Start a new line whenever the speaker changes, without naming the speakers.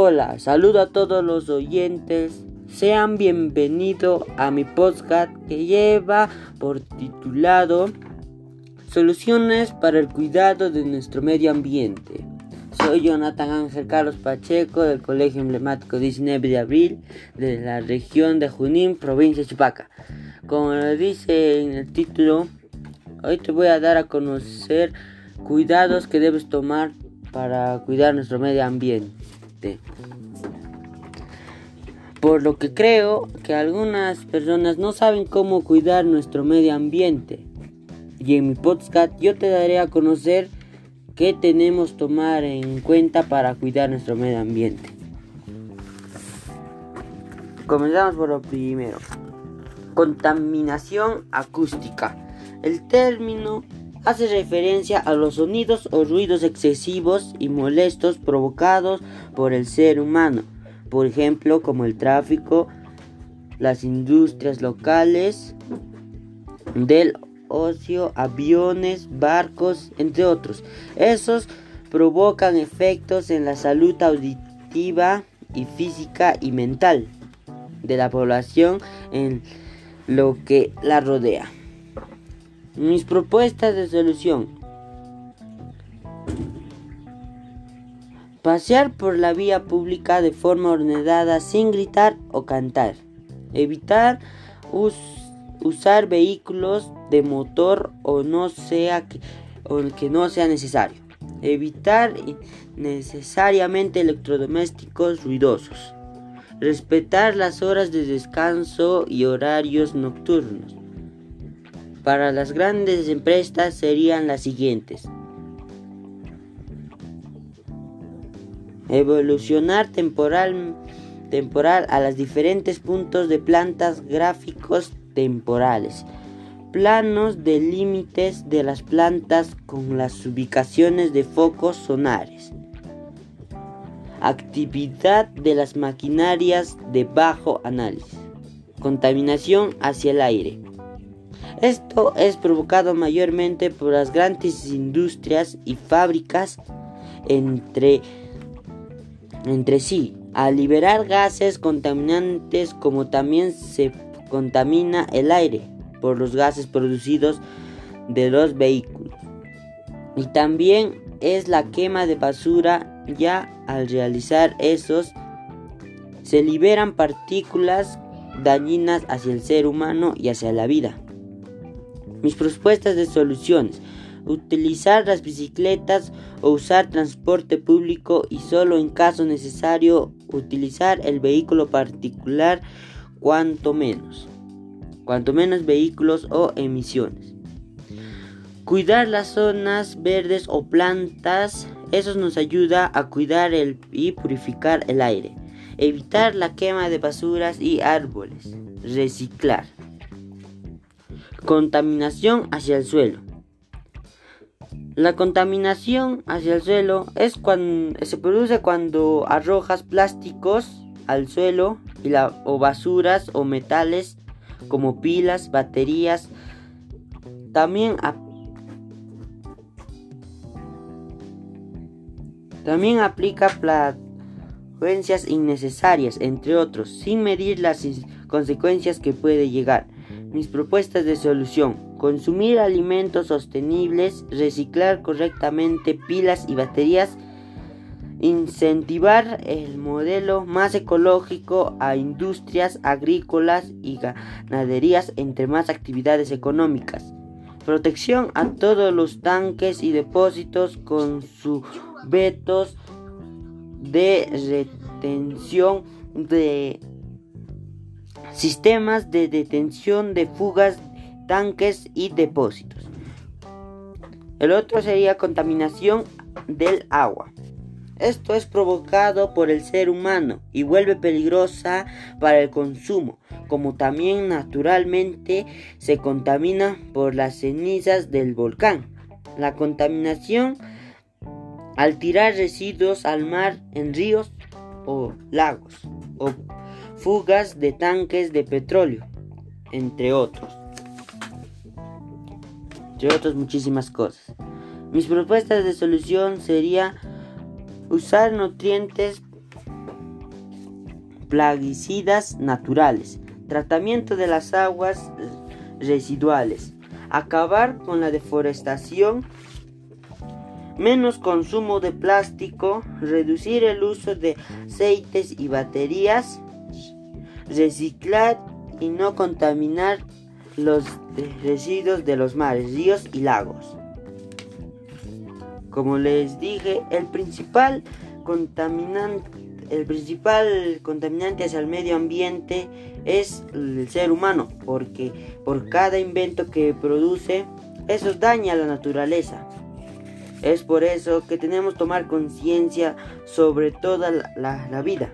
Hola, saludo a todos los oyentes. Sean bienvenidos a mi podcast que lleva por titulado Soluciones para el cuidado de nuestro medio ambiente. Soy Jonathan Ángel Carlos Pacheco del Colegio Emblemático 19 de Abril de la región de Junín, provincia de Chupaca. Como lo dice en el título, hoy te voy a dar a conocer cuidados que debes tomar para cuidar nuestro medio ambiente. Por lo que creo que algunas personas no saben cómo cuidar nuestro medio ambiente. Y en mi podcast yo te daré a conocer qué tenemos que tomar en cuenta para cuidar nuestro medio ambiente. Comenzamos por lo primero. Contaminación acústica. El término hace referencia a los sonidos o ruidos excesivos y molestos provocados por el ser humano, por ejemplo como el tráfico, las industrias locales, del ocio, aviones, barcos, entre otros. Esos provocan efectos en la salud auditiva y física y mental de la población en lo que la rodea. Mis propuestas de solución. Pasear por la vía pública de forma ordenada sin gritar o cantar. Evitar usar vehículos de motor o no sea que, o que no sea necesario. Evitar necesariamente electrodomésticos ruidosos. Respetar las horas de descanso y horarios nocturnos para las grandes empresas serían las siguientes. Evolucionar temporal, temporal a los diferentes puntos de plantas gráficos temporales. Planos de límites de las plantas con las ubicaciones de focos sonares. Actividad de las maquinarias de bajo análisis. Contaminación hacia el aire. Esto es provocado mayormente por las grandes industrias y fábricas entre, entre sí, al liberar gases contaminantes como también se contamina el aire por los gases producidos de los vehículos. Y también es la quema de basura, ya al realizar esos se liberan partículas dañinas hacia el ser humano y hacia la vida. Mis propuestas de soluciones. Utilizar las bicicletas o usar transporte público y solo en caso necesario utilizar el vehículo particular cuanto menos. Cuanto menos vehículos o emisiones. Cuidar las zonas verdes o plantas, eso nos ayuda a cuidar el, y purificar el aire. Evitar la quema de basuras y árboles. Reciclar. Contaminación hacia el suelo. La contaminación hacia el suelo es cuando se produce cuando arrojas plásticos al suelo y la, o basuras o metales como pilas, baterías. También, también aplica frecuencias innecesarias, entre otros, sin medir las consecuencias que puede llegar. Mis propuestas de solución. Consumir alimentos sostenibles, reciclar correctamente pilas y baterías, incentivar el modelo más ecológico a industrias agrícolas y ganaderías entre más actividades económicas. Protección a todos los tanques y depósitos con sus vetos de retención de sistemas de detención de fugas, tanques y depósitos. El otro sería contaminación del agua. Esto es provocado por el ser humano y vuelve peligrosa para el consumo, como también naturalmente se contamina por las cenizas del volcán. La contaminación al tirar residuos al mar en ríos o lagos o fugas de tanques de petróleo, entre otros. Entre otras muchísimas cosas. Mis propuestas de solución sería usar nutrientes plaguicidas naturales, tratamiento de las aguas residuales, acabar con la deforestación, menos consumo de plástico, reducir el uso de aceites y baterías, reciclar y no contaminar los residuos de los mares, ríos y lagos. Como les dije, el principal contaminante, el principal contaminante hacia el medio ambiente es el ser humano, porque por cada invento que produce, eso daña a la naturaleza. Es por eso que tenemos que tomar conciencia sobre toda la vida.